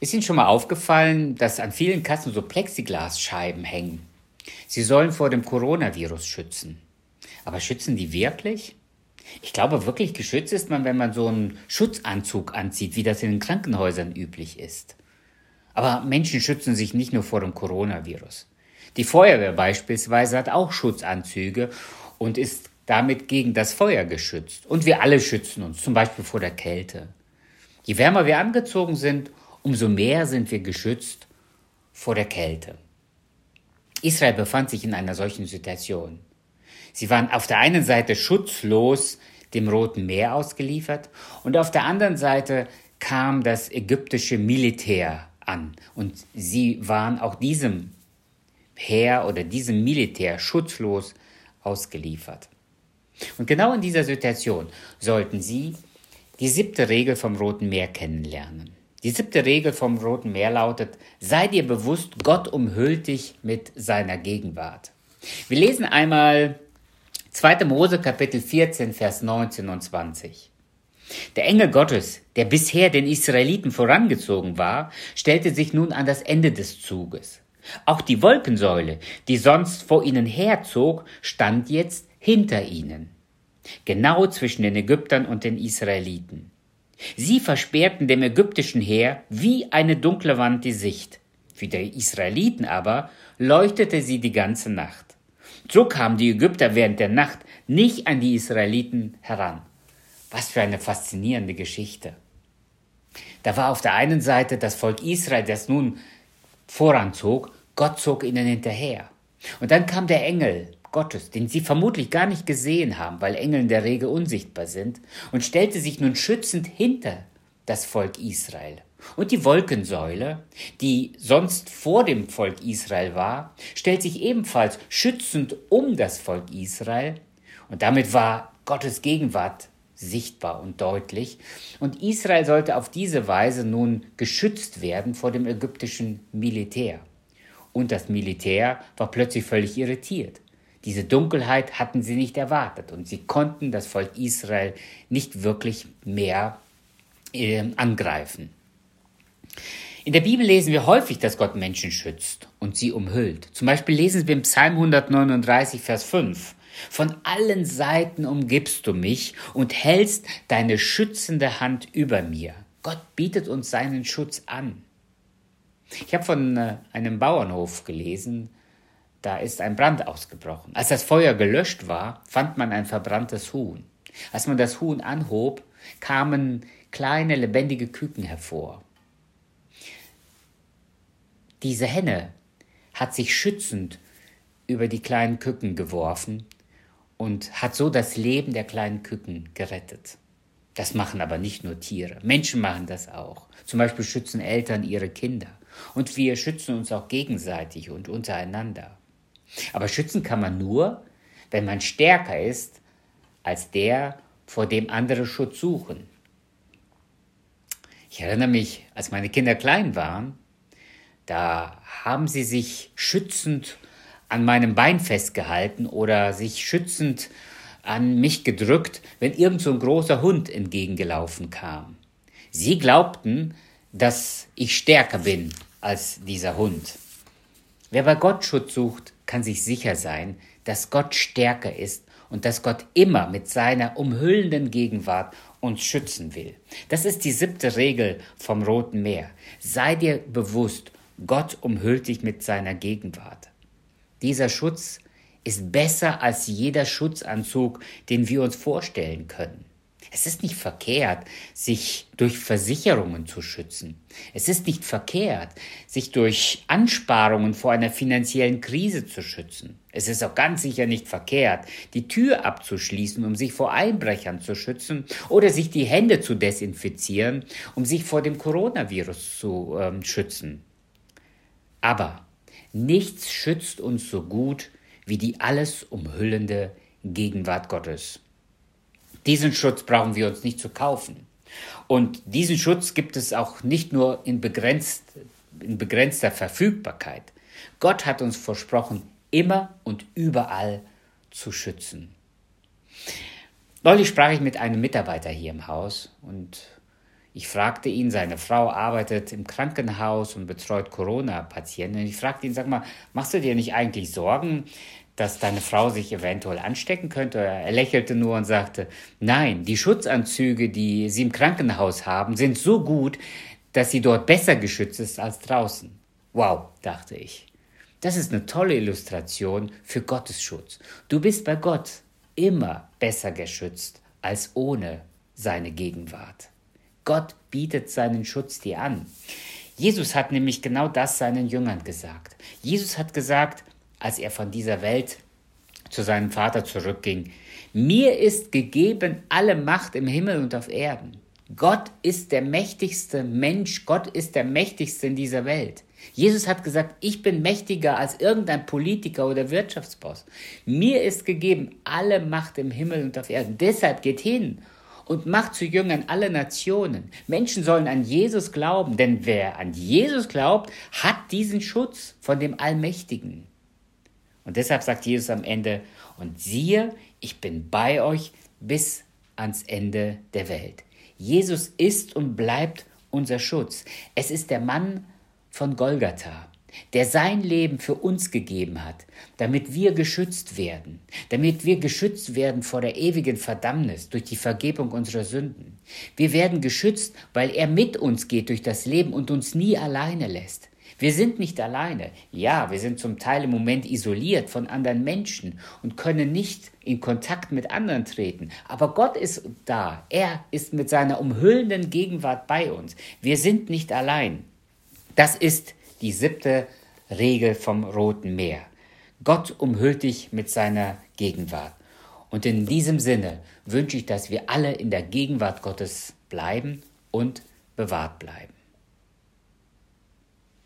Ist Ihnen schon mal aufgefallen, dass an vielen Kassen so Plexiglasscheiben hängen? Sie sollen vor dem Coronavirus schützen. Aber schützen die wirklich? Ich glaube, wirklich geschützt ist man, wenn man so einen Schutzanzug anzieht, wie das in den Krankenhäusern üblich ist. Aber Menschen schützen sich nicht nur vor dem Coronavirus. Die Feuerwehr beispielsweise hat auch Schutzanzüge und ist damit gegen das Feuer geschützt. Und wir alle schützen uns, zum Beispiel vor der Kälte. Je wärmer wir angezogen sind, umso mehr sind wir geschützt vor der Kälte. Israel befand sich in einer solchen Situation. Sie waren auf der einen Seite schutzlos dem Roten Meer ausgeliefert und auf der anderen Seite kam das ägyptische Militär an und sie waren auch diesem Heer oder diesem Militär schutzlos ausgeliefert. Und genau in dieser Situation sollten Sie die siebte Regel vom Roten Meer kennenlernen. Die siebte Regel vom Roten Meer lautet, sei dir bewusst, Gott umhüllt dich mit seiner Gegenwart. Wir lesen einmal 2. Mose Kapitel 14, Vers 19 und 20. Der Engel Gottes, der bisher den Israeliten vorangezogen war, stellte sich nun an das Ende des Zuges. Auch die Wolkensäule, die sonst vor ihnen herzog, stand jetzt hinter ihnen, genau zwischen den Ägyptern und den Israeliten. Sie versperrten dem ägyptischen Heer wie eine dunkle Wand die Sicht. Für die Israeliten aber leuchtete sie die ganze Nacht. So kamen die Ägypter während der Nacht nicht an die Israeliten heran. Was für eine faszinierende Geschichte. Da war auf der einen Seite das Volk Israel, das nun voranzog, Gott zog ihnen hinterher. Und dann kam der Engel Gottes, den sie vermutlich gar nicht gesehen haben, weil Engel in der Regel unsichtbar sind, und stellte sich nun schützend hinter das Volk Israel. Und die Wolkensäule, die sonst vor dem Volk Israel war, stellt sich ebenfalls schützend um das Volk Israel. Und damit war Gottes Gegenwart sichtbar und deutlich. Und Israel sollte auf diese Weise nun geschützt werden vor dem ägyptischen Militär. Und das Militär war plötzlich völlig irritiert. Diese Dunkelheit hatten sie nicht erwartet und sie konnten das Volk Israel nicht wirklich mehr äh, angreifen. In der Bibel lesen wir häufig, dass Gott Menschen schützt und sie umhüllt. Zum Beispiel lesen wir im Psalm 139, Vers 5. Von allen Seiten umgibst du mich und hältst deine schützende Hand über mir. Gott bietet uns seinen Schutz an. Ich habe von äh, einem Bauernhof gelesen, da ist ein Brand ausgebrochen. Als das Feuer gelöscht war, fand man ein verbranntes Huhn. Als man das Huhn anhob, kamen kleine lebendige Küken hervor. Diese Henne hat sich schützend über die kleinen Küken geworfen und hat so das Leben der kleinen Küken gerettet. Das machen aber nicht nur Tiere. Menschen machen das auch. Zum Beispiel schützen Eltern ihre Kinder. Und wir schützen uns auch gegenseitig und untereinander. Aber schützen kann man nur, wenn man stärker ist als der, vor dem andere Schutz suchen. Ich erinnere mich, als meine Kinder klein waren, da haben sie sich schützend an meinem Bein festgehalten oder sich schützend an mich gedrückt, wenn irgend so ein großer Hund entgegengelaufen kam. Sie glaubten, dass ich stärker bin als dieser Hund. Wer bei Gott Schutz sucht, kann sich sicher sein, dass Gott stärker ist und dass Gott immer mit seiner umhüllenden Gegenwart uns schützen will. Das ist die siebte Regel vom Roten Meer. Sei dir bewusst, Gott umhüllt dich mit seiner Gegenwart. Dieser Schutz ist besser als jeder Schutzanzug, den wir uns vorstellen können. Es ist nicht verkehrt, sich durch Versicherungen zu schützen. Es ist nicht verkehrt, sich durch Ansparungen vor einer finanziellen Krise zu schützen. Es ist auch ganz sicher nicht verkehrt, die Tür abzuschließen, um sich vor Einbrechern zu schützen oder sich die Hände zu desinfizieren, um sich vor dem Coronavirus zu äh, schützen. Aber nichts schützt uns so gut wie die alles umhüllende Gegenwart Gottes. Diesen Schutz brauchen wir uns nicht zu kaufen. Und diesen Schutz gibt es auch nicht nur in, begrenzt, in begrenzter Verfügbarkeit. Gott hat uns versprochen, immer und überall zu schützen. Neulich sprach ich mit einem Mitarbeiter hier im Haus und Ich fragte ihn, seine Frau arbeitet im Krankenhaus und betreut Corona-Patienten. Ich fragte ihn, sag mal, machst du dir nicht eigentlich Sorgen, dass deine Frau sich eventuell anstecken könnte? Er lächelte nur und sagte, nein, die Schutzanzüge, die sie im Krankenhaus haben, sind so gut, dass sie dort besser geschützt ist als draußen. Wow, dachte ich. Das ist eine tolle Illustration für Gottes Schutz. Du bist bei Gott immer besser geschützt als ohne seine Gegenwart. Gott bietet seinen Schutz dir an. Jesus hat nämlich genau das seinen Jüngern gesagt. Jesus hat gesagt, als er von dieser Welt zu seinem Vater zurückging, mir ist gegeben alle Macht im Himmel und auf Erden. Gott ist der mächtigste Mensch, Gott ist der mächtigste in dieser Welt. Jesus hat gesagt, ich bin mächtiger als irgendein Politiker oder Wirtschaftsboss. Mir ist gegeben alle Macht im Himmel und auf Erden. Deshalb geht hin und macht zu Jüngern alle Nationen. Menschen sollen an Jesus glauben, denn wer an Jesus glaubt, hat diesen Schutz von dem Allmächtigen. Und deshalb sagt Jesus am Ende, und siehe, ich bin bei euch bis ans Ende der Welt. Jesus ist und bleibt unser Schutz. Es ist der Mann von Golgatha, der sein Leben für uns gegeben hat, damit wir geschützt werden, damit wir geschützt werden vor der ewigen Verdammnis durch die Vergebung unserer Sünden. Wir werden geschützt, weil er mit uns geht durch das Leben und uns nie alleine lässt. Wir sind nicht alleine. Ja, wir sind zum Teil im Moment isoliert von anderen Menschen und können nicht in Kontakt mit anderen treten. Aber Gott ist da. Er ist mit seiner umhüllenden Gegenwart bei uns. Wir sind nicht allein. Das ist die siebte Regel vom Roten Meer. Gott umhüllt dich mit seiner Gegenwart. Und in diesem Sinne wünsche ich, dass wir alle in der Gegenwart Gottes bleiben und bewahrt bleiben.